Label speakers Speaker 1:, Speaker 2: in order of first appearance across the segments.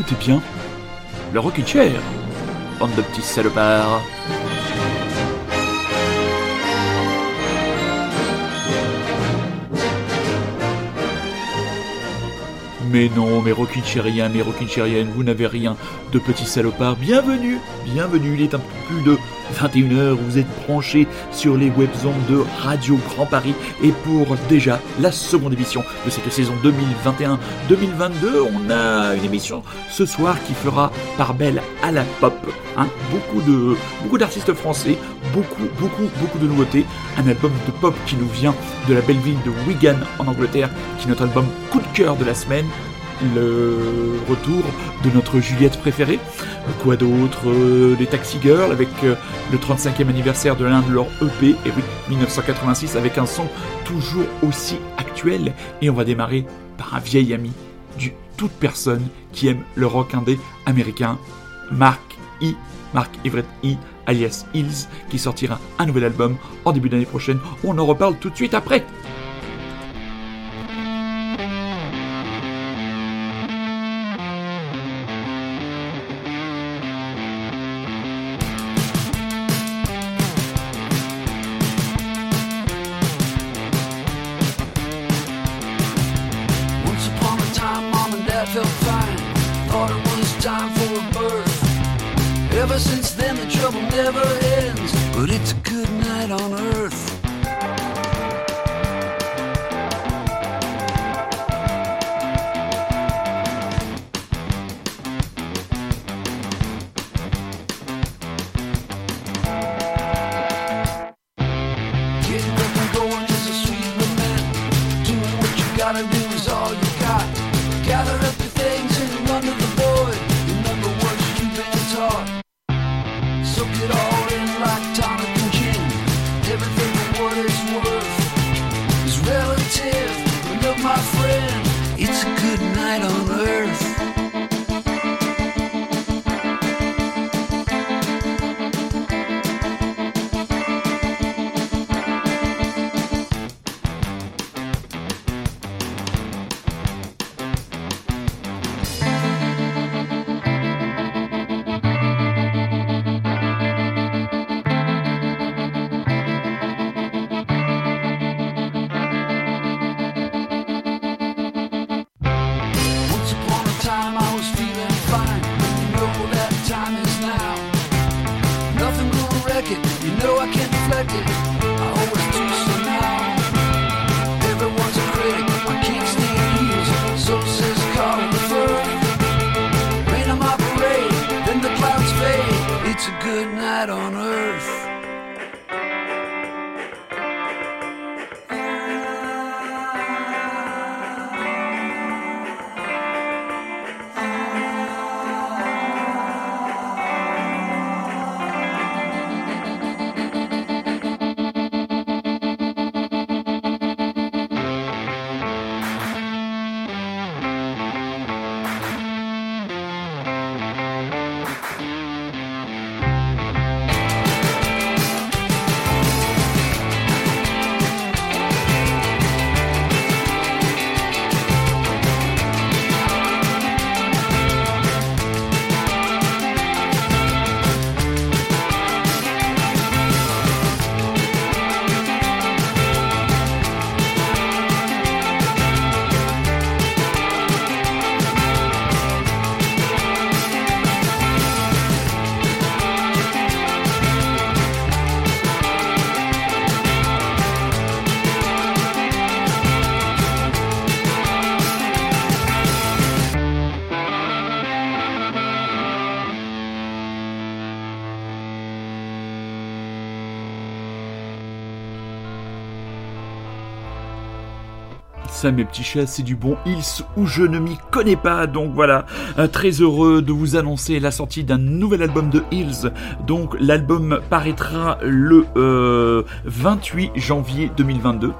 Speaker 1: Écoutez bien le Rockin' Chair, bande de petits salopards. Mais non, mes roquinchériens, mes roquinchériennes, vous n'avez rien de petits salopards. Bienvenue, bienvenue, il est un peu plus de 21h, vous êtes branchés sur les webzones de Radio Grand Paris. Et pour déjà la seconde émission de cette saison 2021-2022, on a une émission ce soir qui fera part belle à la pop. Hein. beaucoup beaucoup d'artistes français, beaucoup, beaucoup, beaucoup de nouveautés. Un album de pop qui nous vient de la belle ville de Wigan en Angleterre, qui est notre album coup de cœur de la semaine le retour de notre Juliette préférée. Quoi d'autre euh, Les Taxi Girls avec euh, le 35e anniversaire de l'un de leurs EP, et oui, 1986, avec un son toujours aussi actuel. Et on va démarrer par un vieil ami du toute personne qui aime le rock indé américain, Mark E. Mark Everett E. alias Hills, qui sortira un nouvel album en début d'année prochaine. On en reparle tout de suite après. Ever since then, the trouble never Ça, mes petits chats, c'est du bon Hills où je ne m'y connais pas. Donc voilà, euh, très heureux de vous annoncer la sortie d'un nouvel album de Hills. Donc l'album paraîtra le 28 euh, janvier 2022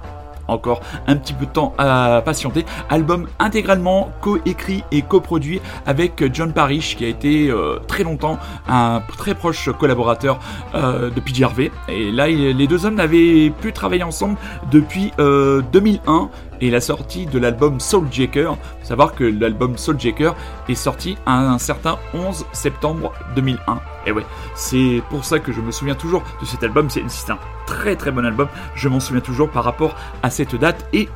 Speaker 1: encore un petit peu de temps à patienter. Album intégralement co-écrit et coproduit avec John Parrish, qui a été euh, très longtemps un très proche collaborateur de PJ Harvey. Et là, les deux hommes n'avaient plus travaillé ensemble depuis 2001
Speaker 2: et la sortie de l'album Souljacker. Savoir que l'album Souljacker est sorti un certain 11 septembre 2001. Et ouais, c'est pour ça que je me souviens toujours de cet album. C'est un très très bon album. Je m'en souviens toujours par rapport à cette date et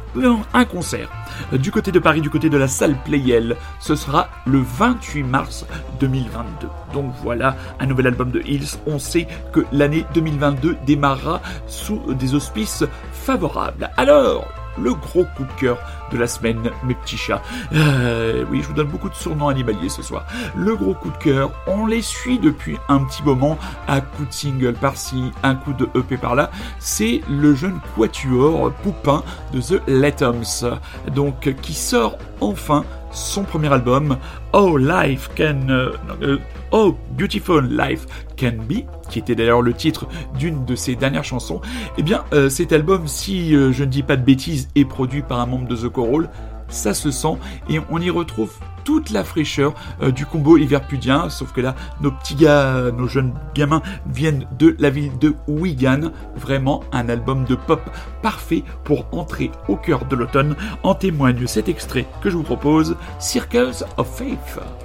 Speaker 2: un concert. Du côté de Paris, du côté de la salle Playel, ce sera le 28 mars 2022. Donc voilà, un nouvel album de Hills. On sait que l'année 2022 démarrera sous des auspices favorables. Alors, le gros coup de cœur de la semaine, mes petits chats. Euh, oui, je vous donne beaucoup de surnoms animaliers ce soir. Le gros coup de cœur, on les suit depuis un petit moment, un coup de single par-ci, un coup de EP par-là. C'est le jeune quatuor poupin de The Latoms, donc qui sort enfin son premier album, Oh Life Can, euh, euh, Oh Beautiful Life Can Be, qui était d'ailleurs le titre d'une de ses dernières chansons. Eh bien, euh, cet album, si je ne dis pas de bêtises, est produit par un membre de The Coral. Ça se sent et on y retrouve toute la fraîcheur euh, du combo hiver-pudien, sauf que là, nos petits gars, nos jeunes gamins viennent de la ville de Wigan. Vraiment un album de pop parfait pour entrer au cœur de l'automne. En témoigne cet extrait que je vous propose, Circles of Faith.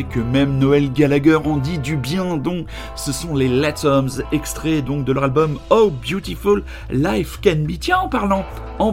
Speaker 2: Que même Noël Gallagher en dit du bien, donc ce sont les Latoms, extraits donc de leur album Oh Beautiful Life Can Be. Tiens, en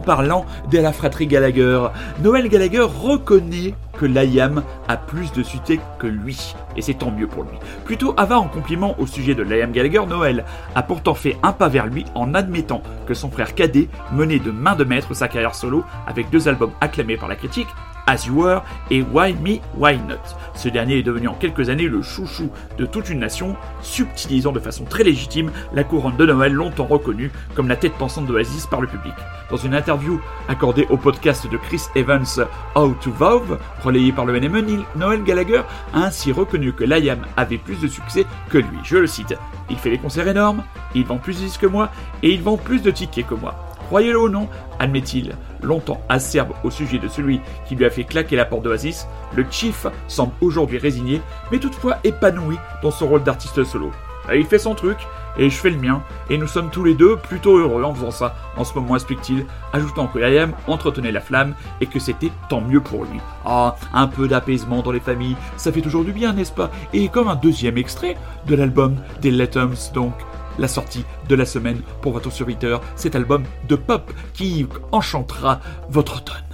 Speaker 2: parlant, de la fratrie Gallagher, Noël Gallagher reconnaît que Liam a plus de succès que lui, et c'est tant mieux pour lui. Plutôt avare en compliment au sujet de Liam Gallagher, Noël a pourtant fait un pas vers lui en admettant que son frère cadet menait de main de maître sa carrière solo avec deux albums acclamés par la critique, As You Were et Why Me, Why Not. Ce dernier est devenu en quelques années le chouchou de toute une nation, subtilisant de façon très légitime la couronne de Noël longtemps reconnue comme la tête pensante d'Oasis par le public. Dans une interview accordée au podcast de Chris Evans How to Vow, relayé par le NME, Noël Gallagher a ainsi reconnu que Liam avait plus de succès que lui. Je le cite. Il fait des concerts énormes, il vend plus de disques que moi, et il vend plus de tickets que moi. Croyez-le ou non, admet-il, longtemps acerbe au sujet de celui qui lui a fait claquer la porte d'Oasis, le Chief semble aujourd'hui résigné, mais toutefois épanoui dans son rôle d'artiste solo. Il fait son truc, et je fais le mien, et nous sommes tous les deux plutôt heureux en faisant ça, en ce moment explique-t-il, ajoutant que Liam entretenait la flamme et que c'était tant mieux pour lui. Ah, un peu d'apaisement dans les familles, ça fait toujours du bien, n'est-ce pas? Et comme un deuxième extrait de l'album des Letums, donc, la sortie de la semaine pour votre serviteur, cet album de pop qui enchantera votre automne.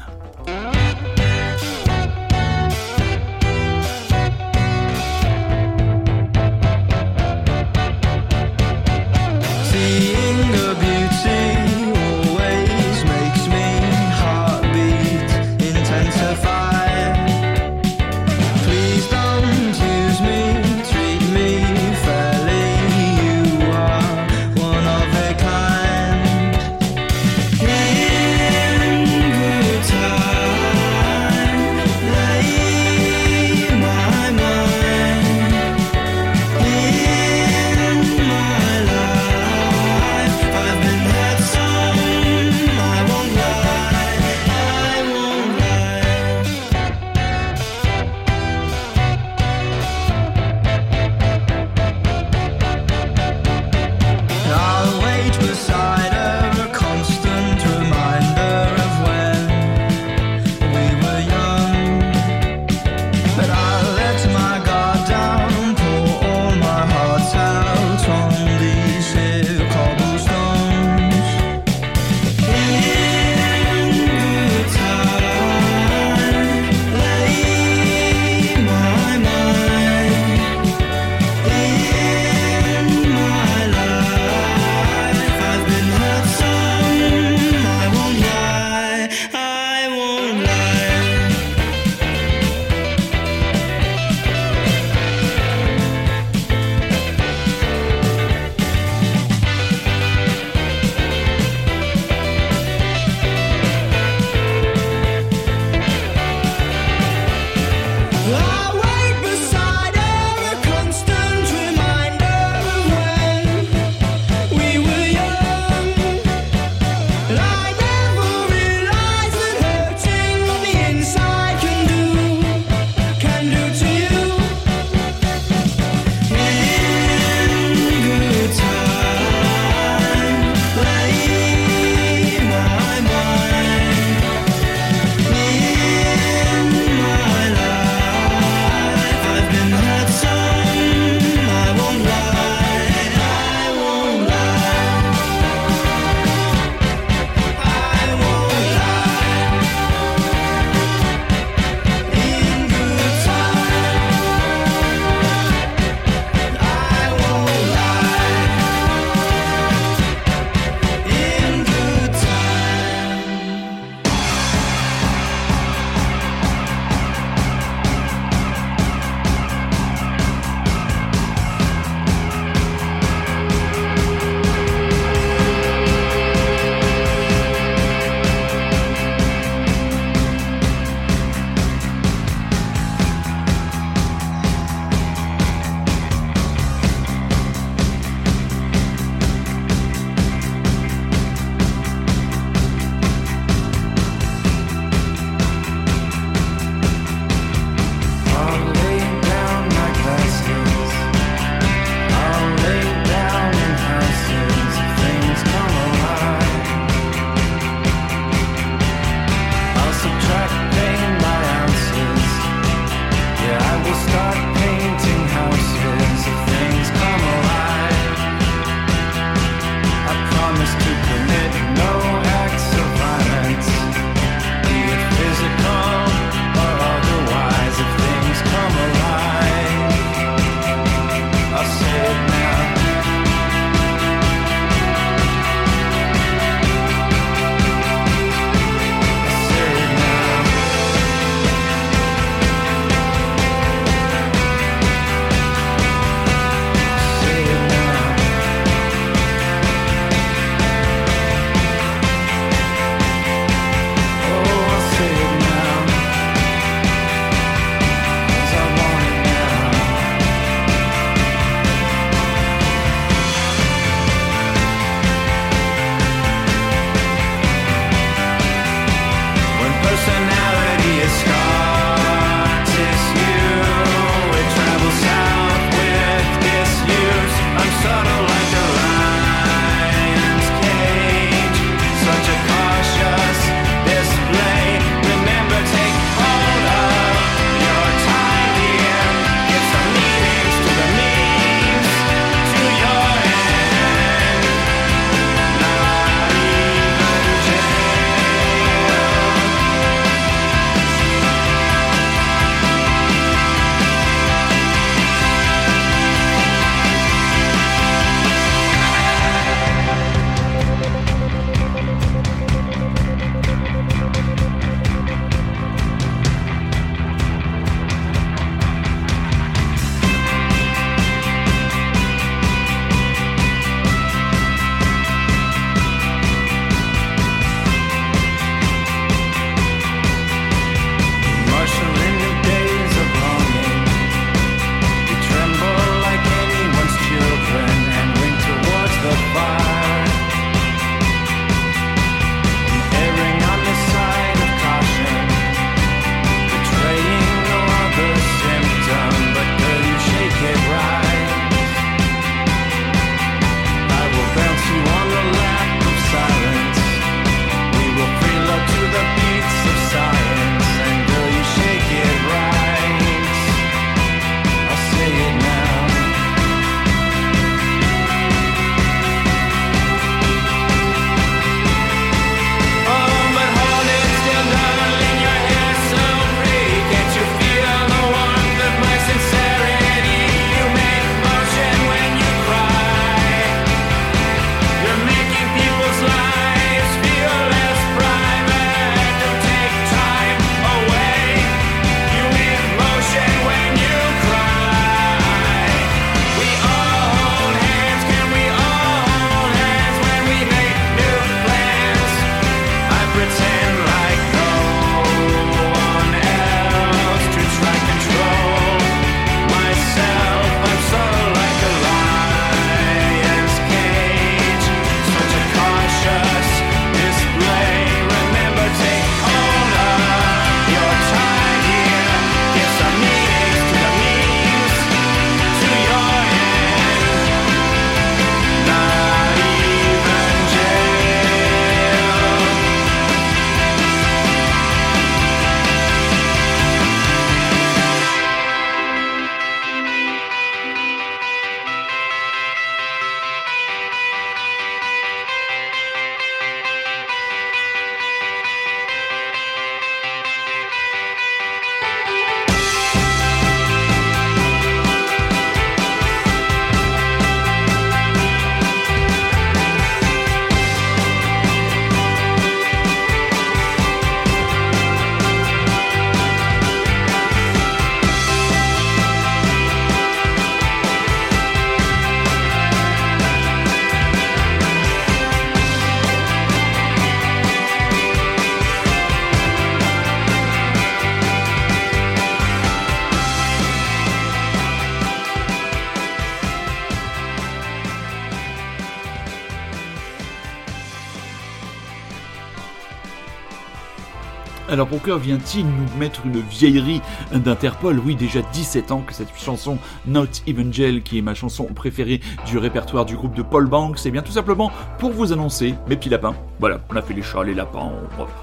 Speaker 1: Alors pourquoi vient-il nous mettre une vieillerie d'Interpol? Oui, déjà 17 ans que cette chanson Not Even Gel, qui est ma chanson préférée du répertoire du groupe de Paul Banks, c'est bien tout simplement pour vous annoncer mes petits lapins. Voilà, on a fait les chats, les lapins,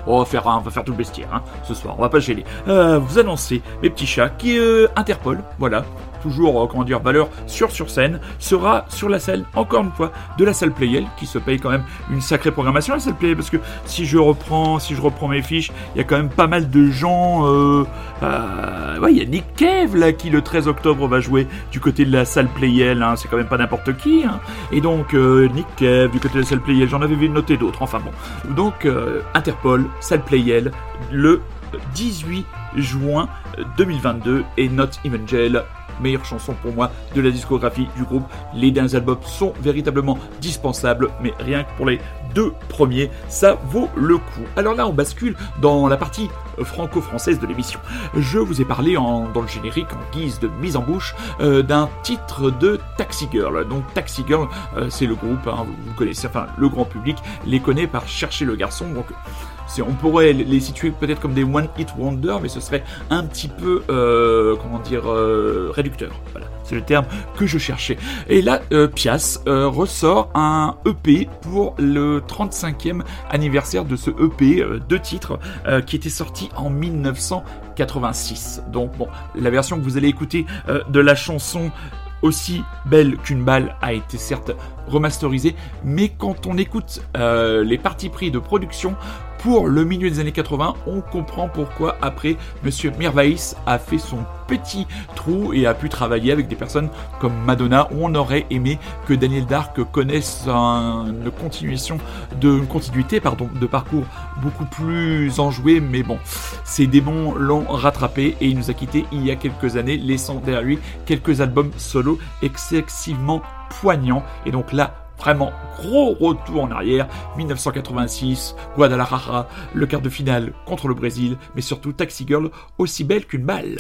Speaker 1: on va, faire, on va faire tout le bestiaire hein, ce soir, on va pas gêner. Euh, vous annoncer mes petits chats qui euh, Interpol, voilà, toujours, euh, comment dire, valeur sur sur scène, sera sur la scène, encore une fois, de la salle Playel, qui se paye quand même une sacrée programmation, la salle Playel, parce que si je reprends, si je reprends mes fiches, il y a quand même pas mal de gens, euh, euh, ouais, il y a Nick Cave, là, qui le 13 octobre va jouer du côté de la salle Playel, hein, c'est quand même pas n'importe qui, hein. et donc, Nick Cave, du côté de la salle Playel, j'en avais vu noter d'autres, enfin bon. Donc, Interpol, salle Playel, le 18 juin 2022 et Not Even Jail meilleure chanson pour moi de la discographie du groupe. Les derniers albums sont véritablement dispensables, mais rien que pour les deux premiers, ça vaut le coup. Alors là, on bascule dans la partie franco-française de l'émission. Je vous ai parlé en, dans le générique, en guise de mise en bouche, euh, d'un titre de Taxi Girl. Donc Taxi Girl, euh, c'est le groupe, hein, vous connaissez, enfin le grand public les connaît par Chercher le garçon. On pourrait les situer peut-être comme des one hit wonder, mais ce serait un petit peu, euh, comment dire, euh, réducteur. Voilà, c'est le terme que je cherchais. Et là, euh, Pias ressort un EP pour le 35e anniversaire de ce EP de titres qui était sorti en 1986. Donc bon, la version que vous allez écouter de la chanson aussi belle qu'une balle a été certes remasterisée, mais quand on écoute les parties pris de production, pour le milieu des années 80, on comprend pourquoi après Monsieur Mirvaïs a fait son petit trou et a pu travailler avec des personnes comme Madonna. On aurait aimé que Daniel Dark connaisse une continuation de continuité pardon de parcours beaucoup plus enjoué. Mais bon ces démons l'ont rattrapé et il nous a quitté il y a quelques années laissant derrière lui quelques albums solo excessivement poignants. Et donc là Vraiment gros retour en arrière. 1986, Guadalajara, le quart de finale contre le Brésil, mais surtout Taxi Girl, aussi belle qu'une balle.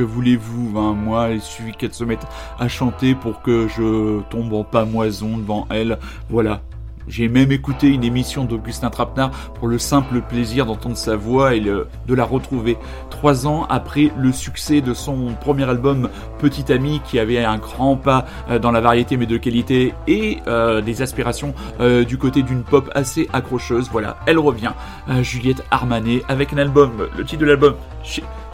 Speaker 1: Que voulez-vous hein, Moi, il suffit qu'elle se mette à chanter pour que je tombe en pamoison devant elle. Voilà. J'ai même écouté une émission d'Augustin Trapenard pour le simple plaisir d'entendre sa voix et de la retrouver. Trois ans après le succès de son premier album Petit Ami, qui avait un grand pas euh, dans la variété mais de qualité et euh, des aspirations euh, du côté d'une pop assez accrocheuse. Voilà, elle revient, Juliette Armanet, avec un album, le titre de l'album,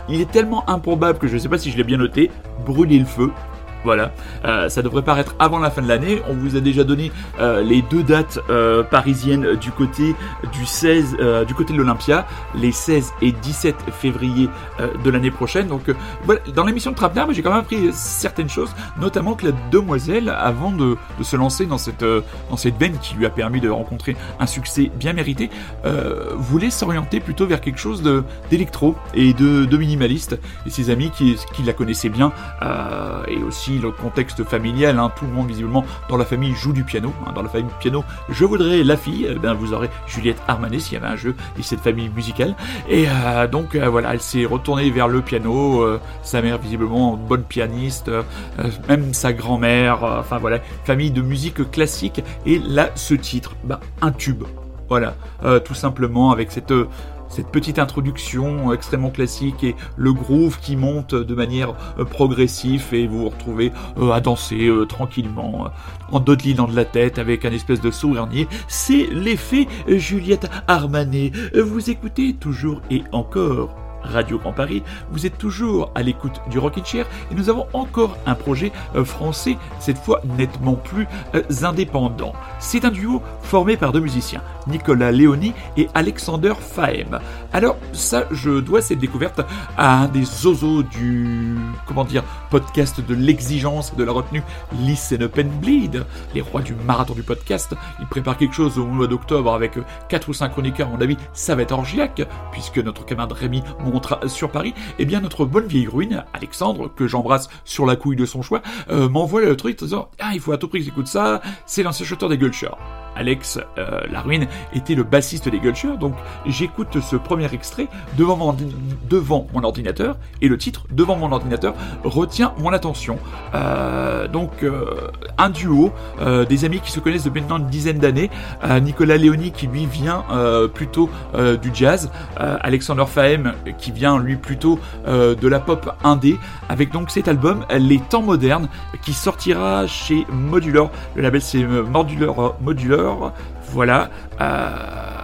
Speaker 1: il est tellement improbable que je ne sais pas si je l'ai bien noté, Brûler le feu, voilà, euh, ça devrait paraître avant la fin de l'année. On vous a déjà donné euh, les deux dates euh, parisiennes du côté du 16, du côté de l'Olympia, les 16 et 17 février de l'année prochaine. Donc voilà, dans l'émission de Trapner, j'ai quand même appris certaines choses, notamment que la demoiselle, avant de, se lancer dans cette dans cette veine qui lui a permis de rencontrer un succès bien mérité, voulait s'orienter plutôt vers quelque chose d'électro et de, de, minimaliste. Et ses amis qui, qui la connaissaient bien et aussi le contexte familial, hein. tout le monde visiblement dans la famille joue du piano. Hein. dans la famille piano, je voudrais la fille, eh vous aurez Juliette Armanet s'il y avait un jeu et cette famille musicale. Et euh, donc euh, voilà, elle s'est retournée vers le piano, euh, sa mère visiblement bonne pianiste, même sa grand-mère, enfin voilà, famille de musique classique. Et là, ce titre, bah, un tube. Voilà, tout simplement avec cette cette petite introduction extrêmement classique et le groove qui monte de manière euh, progressive et vous vous retrouvez euh, à danser euh, tranquillement en dodelinant de la tête avec un espèce de sourire C'est l'effet Juliette Armanet. Vous écoutez toujours et encore Radio Grand Paris, vous êtes toujours à l'écoute du Rockin' Chair et nous avons encore un projet euh, français, cette fois nettement plus euh, indépendant. C'est un duo formé par deux musiciens, Nicolas Léoni et Alexander Fahem. Alors ça, je dois cette découverte à un des zozos du, comment dire, podcast de l'exigence de la retenue Listen Up and Bleed, les rois du marathon du podcast. Ils préparent quelque chose au mois d'octobre avec 4 ou 5 chroniqueurs, mon avis, ça va être orgiaque, puisque notre camarade Rémi sur Paris, eh bien notre bonne vieille ruine, Alexandre, que j'embrasse sur la couille de son choix, euh, m'envoie le truc en disant Ah, il faut à tout prix que j'écoute ça, c'est l'ancien chanteur des Gulchers. Alex euh, La Ruine était le bassiste des Gulchers, donc j'écoute ce premier extrait devant mon, ordinateur, et le titre, devant mon ordinateur, retient mon attention. Euh, donc un duo, des amis qui se connaissent depuis maintenant une dizaine d'années, Nicolas Léoni qui lui vient plutôt du jazz, Alexander Fahem qui vient lui plutôt euh, de la pop indé, avec donc cet album Les Temps Modernes, qui sortira chez Modular. Le label c'est euh, Modular, Voilà. Euh,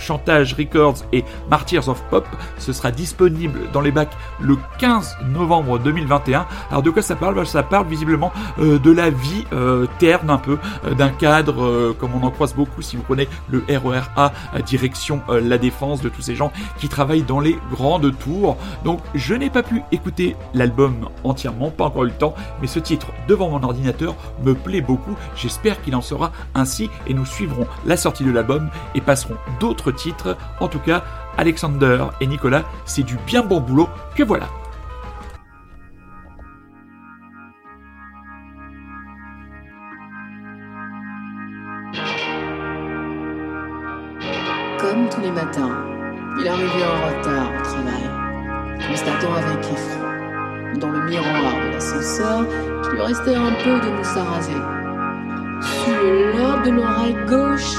Speaker 1: Chantage Records et Martyrs of Pop. Ce sera disponible dans les bacs le 15 novembre 2021. Alors de quoi ça parle? Bah, Ça parle visiblement euh, de la vie euh, terne un peu, euh, d'un cadre comme on en croise beaucoup si vous prenez le RERA direction la défense de tous ces gens qui travaillent dans les grandes tours. Donc je n'ai pas pu écouter l'album entièrement, pas encore eu le temps, mais ce titre devant mon ordinateur me plaît beaucoup. J'espère qu'il en sera ainsi et nous suivrons la sortie de l'album et passerons d'autres titre. En tout cas, Alexander et Nicolas, c'est du bien bon boulot que voilà.
Speaker 3: Comme tous les matins, il arrivait en retard au travail, constatant avec effroi, dans le miroir de l'ascenseur, qu'il lui restait un peu de mousse à raser. Sous le lobe de l'oreille gauche,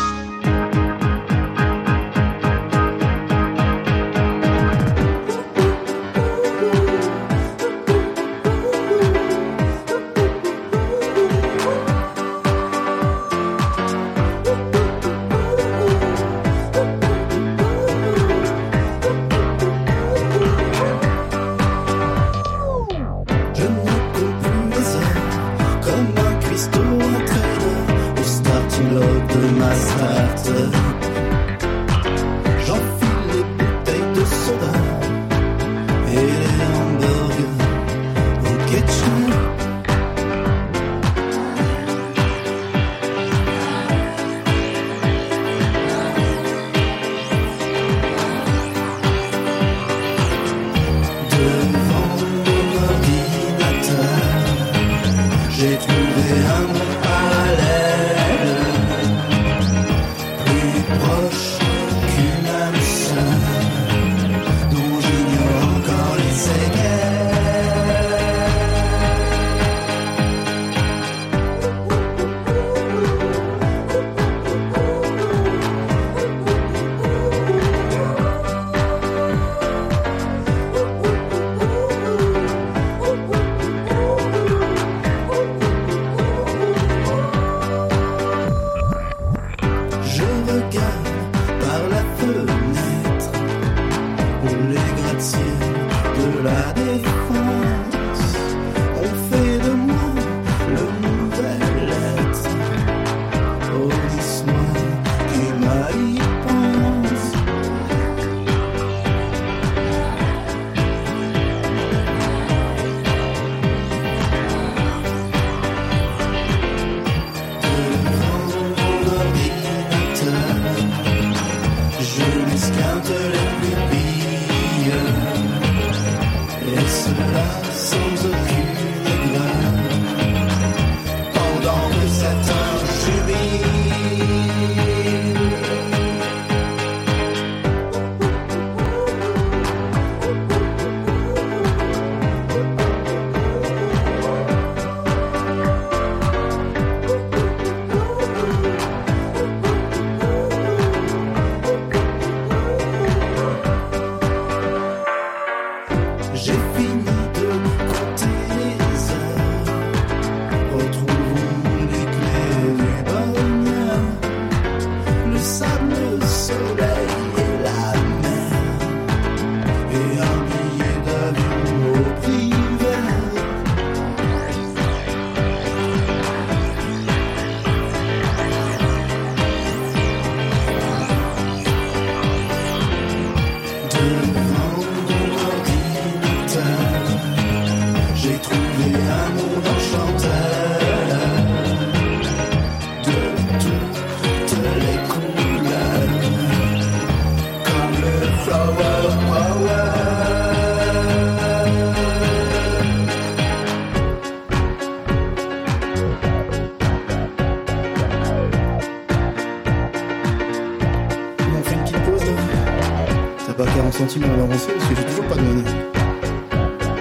Speaker 3: gentiment avancer parce que
Speaker 4: j'ai toujours
Speaker 3: pas de monnaie.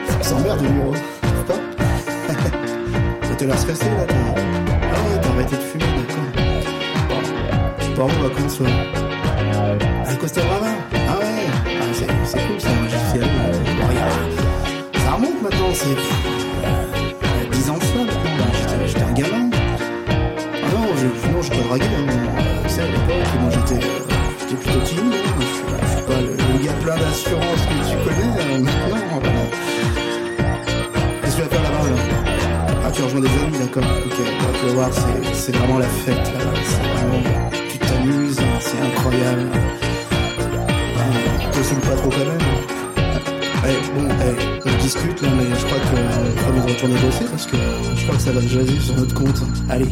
Speaker 3: Ça s'emmerde, numéro. Pas Ça te laisse passer là Ah ouais, t'as arrêté de fumer, d'accord. Je pars en vacances, ouais. À Costa Brava Ah ouais ah, C'est cool ça, j'y suis allé. Euh, Regarde. Ça remonte maintenant, c'est. Il y a 10 ans de ça maintenant, bah, j'étais
Speaker 4: un gamin. Ah non,
Speaker 1: je,
Speaker 3: non, je te draguais, hein. Euh, tu sais, à l'époque, moi j'étais. Euh, j'étais plutôt timide, hein plein d'assurances que tu connais hein, maintenant. Hein. Qu'est-ce que tu vas faire là-bas là Ah, tu rejoins des amis, d'accord. Ok, bah, tu vas voir, c'est vraiment la fête là-bas. C'est vraiment. Tu t'amuses, hein, c'est incroyable. Ah, te pas trop quand même. Eh, bon, ouais, on discute là, mais je crois qu'on va nous retourner bosser parce que je crois que ça va jaser sur notre compte. Allez.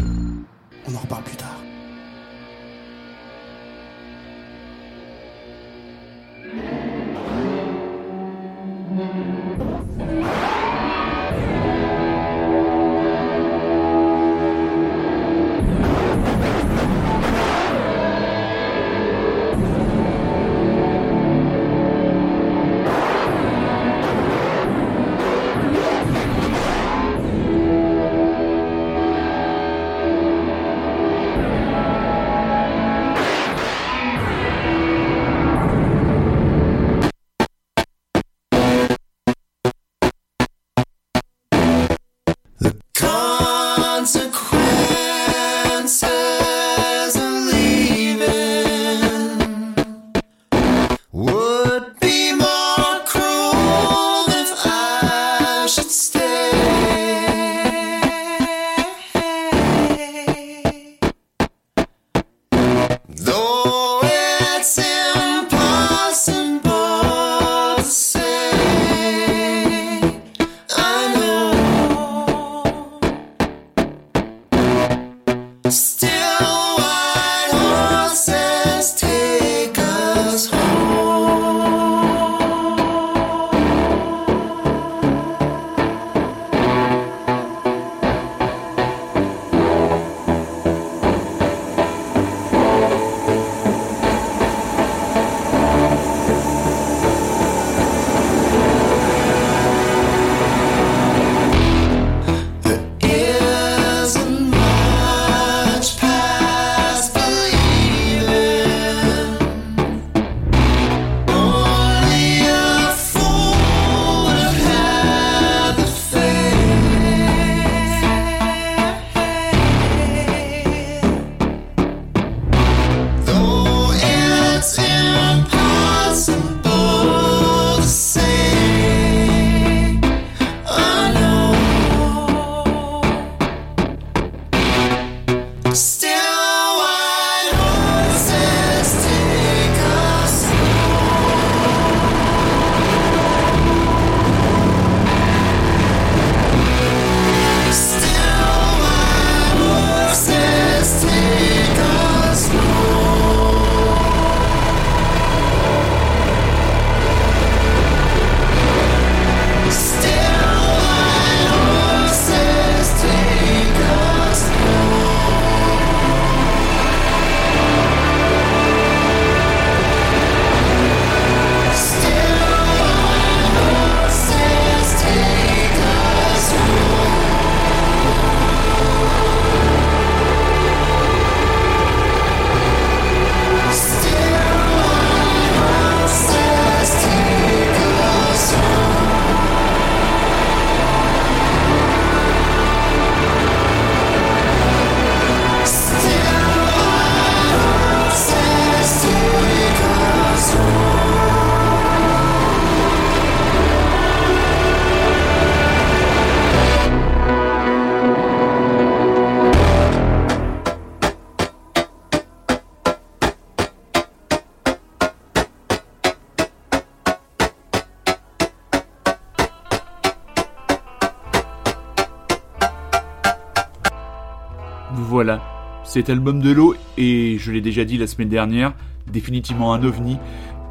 Speaker 1: Cet album de l'eau, et je l'ai déjà dit la semaine dernière, définitivement un ovni.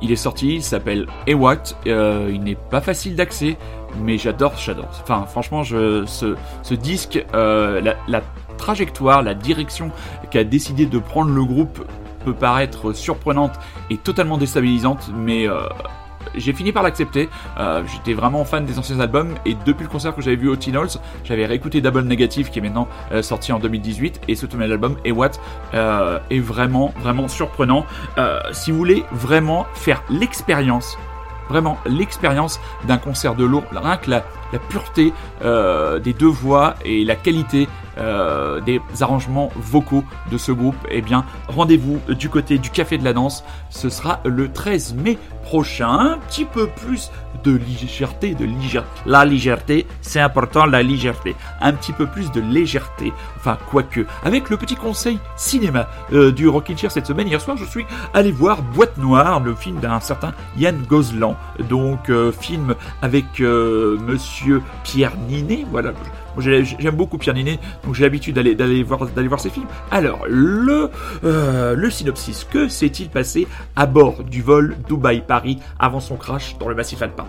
Speaker 1: Il est sorti, il s'appelle Ewat, euh, il n'est pas facile d'accès, mais j'adore, j'adore. Enfin, franchement, ce, disque, euh, la, la, trajectoire, la direction qu'a décidé de prendre le groupe peut paraître surprenante et totalement déstabilisante, mais euh, j'ai fini par l'accepter. Euh, J'étais vraiment fan des anciens albums et depuis le concert que j'avais vu au Teen j'avais réécouté Double Negative qui est maintenant euh, sorti en 2018 et ce nouvel album et What euh, est vraiment vraiment surprenant. Si vous voulez vraiment faire l'expérience vraiment l'expérience d'un concert de l'eau, rien que la, pureté des deux voix et la qualité euh, des arrangements vocaux de ce groupe, eh bien, rendez-vous du côté du Café de la Danse. Ce sera le 13 mai prochain. Un petit peu plus de légèreté, de légèreté. La légèreté, c'est important, la légèreté. Un petit peu plus de légèreté. Enfin, quoique. Avec le petit conseil cinéma euh, du Rockin' Chair cette semaine, hier soir, je suis allé voir Boîte Noire, le film d'un certain Yann Gozlan. Donc, euh, film avec monsieur Pierre Ninet. Voilà. J'aime beaucoup Pierre Ninet, donc j'ai l'habitude d'aller voir voir ses films. Alors le euh, le synopsis, que s'est-il passé à bord du vol Dubaï Paris avant son crash dans le massif alpin?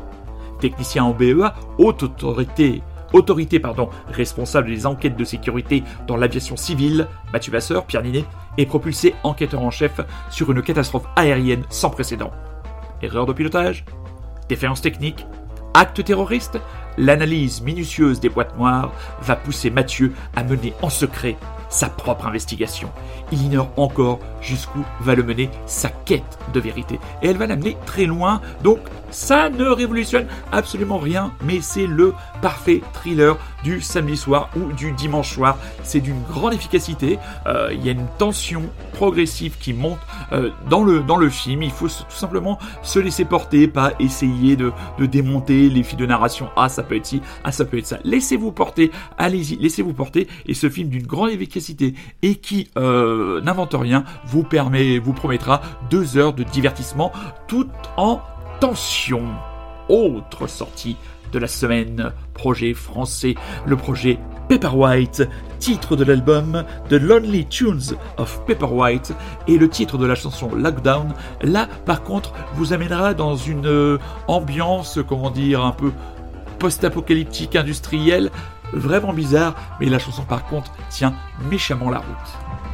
Speaker 1: Technicien en BEA, haute autorité autorité pardon, responsable des enquêtes de sécurité dans l'aviation civile, Mathieu Vasseur, Pierre Ninet, est propulsé enquêteur en chef sur une catastrophe aérienne sans précédent. Erreur de pilotage Défaillance technique Acte terroriste L'analyse minutieuse des boîtes noires va pousser Mathieu à mener en secret sa propre investigation. Il ignore encore jusqu'où va le mener sa quête de vérité. Et elle va l'amener très loin, donc ça ne révolutionne absolument rien, mais c'est le parfait thriller du samedi soir ou du dimanche soir. C'est d'une grande efficacité. Euh, il y a une tension progressive qui monte euh, dans, le, dans le film. Il faut tout simplement se laisser porter, pas essayer de, démonter les fils de narration. Ah, ça peut être ci, ah, ça peut être ça. Laissez-vous porter, allez-y, laissez-vous porter. Et ce film d'une grande efficacité et qui euh, n'invente rien vous permet, vous promettra deux heures de divertissement tout en tension. Autre sortie de la semaine, projet français, le projet White, titre de l'album The Lonely Tunes of White et le titre de la chanson Lockdown. Là, par contre, vous amènera dans une euh, ambiance, comment dire, un peu post-apocalyptique, industrielle, vraiment bizarre, mais la chanson par contre tient méchamment la route.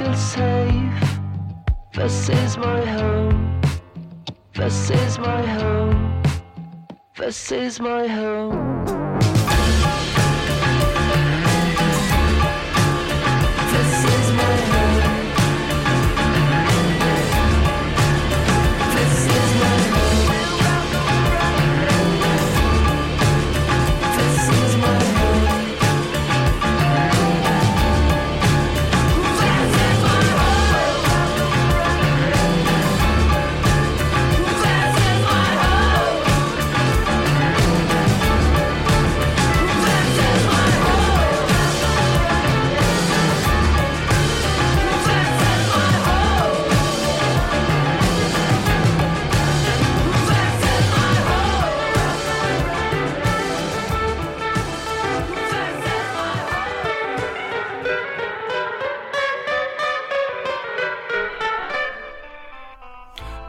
Speaker 4: feel safe. This is my home. This is my home. This is my home.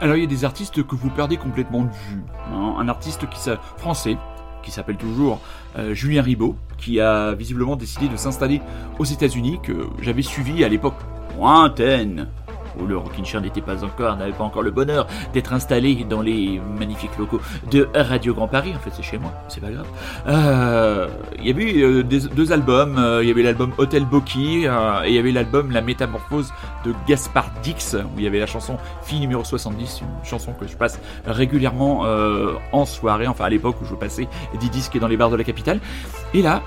Speaker 1: Alors il y a des artistes que vous perdez complètement de vue. Hein. Un artiste qui français qui s'appelle toujours euh, Julien Ribaud, qui a visiblement décidé de s'installer aux États-Unis, que j'avais suivi à l'époque lointaine où le Rockin' Chair n'était pas encore, n'avait pas encore le bonheur d'être installé dans les magnifiques locaux de Radio Grand Paris. En fait, c'est chez moi, c'est pas grave. Euh, il y avait eu deux albums. Euh, il y avait l'album Hotel Boki euh, et il y avait l'album La Métamorphose de Gaspard Dix, où il y avait la chanson Fille numéro 70, une chanson que je passe régulièrement en soirée, enfin à l'époque où je passais des disques dans les bars de la capitale. Et là,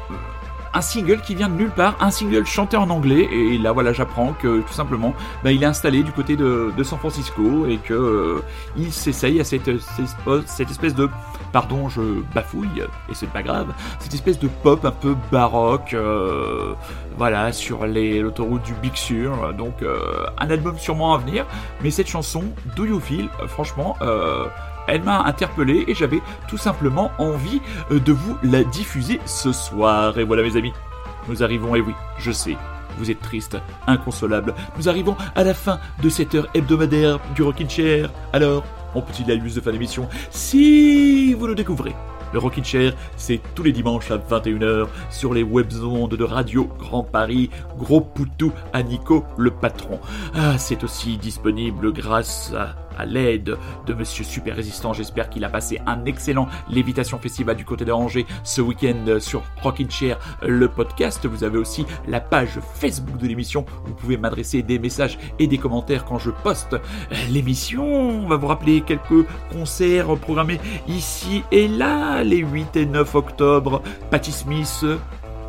Speaker 1: un single qui vient de nulle part, un single chanté en anglais, et là voilà j'apprends que tout simplement bah, il est installé du côté de, San Francisco et que euh, il s'essaye à cette, cette, espèce de, pardon je bafouille, et c'est pas grave, cette espèce de pop un peu baroque, euh, voilà, sur l'autoroute du Big Sur, donc euh, un album sûrement à venir, mais cette chanson, Do You Feel, franchement, elle m'a interpellé et j'avais tout simplement envie euh, de vous la diffuser ce soir. Et voilà mes amis, nous arrivons, et oui, je sais, vous êtes triste, inconsolable. Nous arrivons à la fin de cette heure hebdomadaire du Rockin' Chair. Alors, mon petit Lalus de fin d'émission, si vous le découvrez, le Rockin' Chair, c'est tous les dimanches à 21h sur les webzones de Radio Grand Paris. Gros poutou à Nico, le patron. Ah, c'est aussi disponible grâce à à l'aide de Monsieur Super Résistant. J'espère qu'il a passé un excellent Lévitation Festival du côté de ce week-end sur Rockin' Chair, le podcast. Vous avez aussi la page Facebook de l'émission. Vous pouvez m'adresser des messages et des commentaires quand je poste l'émission. On va vous rappeler quelques concerts programmés ici et là les 8 et 9 octobre. Patty Smith,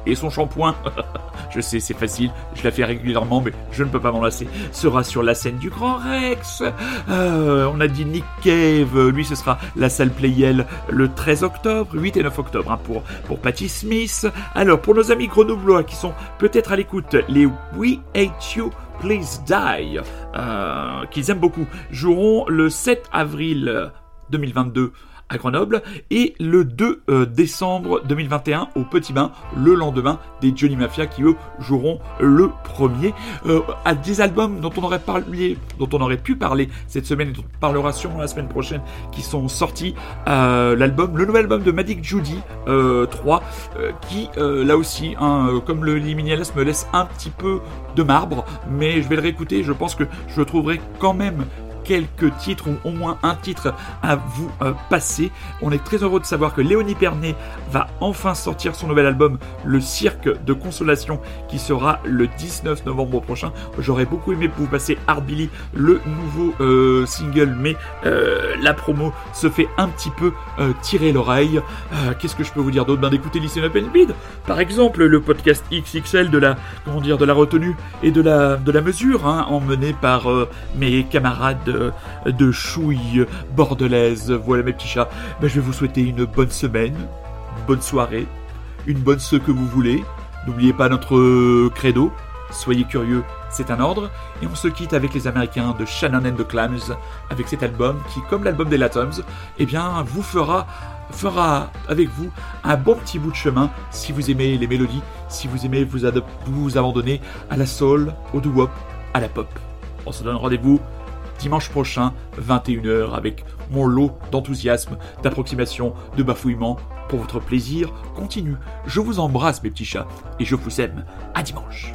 Speaker 1: et son shampoing, je sais c'est facile, je la fais régulièrement mais je ne peux pas m'en lasser, sera sur la scène du Grand Rex. Euh, on a dit Nick Cave, lui ce sera la salle Playel le 13 octobre, 8 et 9 octobre hein, pour, pour Patty Smith. Alors pour nos amis grenoblois qui sont peut-être à l'écoute, les We Hate You Please Die, euh, qu'ils aiment beaucoup, joueront le 7 avril 2022 à Grenoble et le 2 euh, décembre 2021 au Petit Bain, le lendemain des Johnny Mafia qui eux joueront le premier. Euh, à des albums dont on aurait parlé, dont on pu parler cette semaine et dont on parlera sûrement la semaine prochaine qui sont sortis euh, l'album, le nouvel album de Madik Judy 3 qui là aussi hein, comme le Liminales me laisse un petit peu de marbre mais je vais le réécouter. Je pense que je trouverai quand même quelques titres, ou au moins un titre à vous euh, passer. On est très heureux de savoir que Léonie Pernet va enfin sortir son nouvel album, Le Cirque de Consolation, qui sera le 19 novembre prochain. J'aurais beaucoup aimé vous passer Hard Billy, le nouveau euh, single, mais euh, la promo se fait un petit peu tirer l'oreille. Qu'est-ce que je peux vous dire d'autre? Ben d'écouter Listen Up and par exemple, le podcast XXL de la, comment dire, de la retenue et de la, de la mesure, hein, emmené par mes camarades de chouilles bordelaises. Voilà mes petits chats. Ben, je vais vous souhaiter une bonne semaine, bonne soirée, une bonne ce que vous voulez. N'oubliez pas notre credo. Soyez curieux, c'est un ordre. Et on se quitte avec les Américains de Shannon and the Clams, avec cet album qui, comme l'album des Latums, eh bien, vous fera, fera avec vous un bon petit bout de chemin si vous aimez les mélodies, si vous aimez vous, vous abandonner à la soul, au doo-wop, à la pop. On se donne rendez-vous dimanche prochain, 21h, avec mon lot d'enthousiasme, d'approximation, de bafouillement, pour votre plaisir continue. Je vous embrasse mes petits chats, et je vous aime. À dimanche.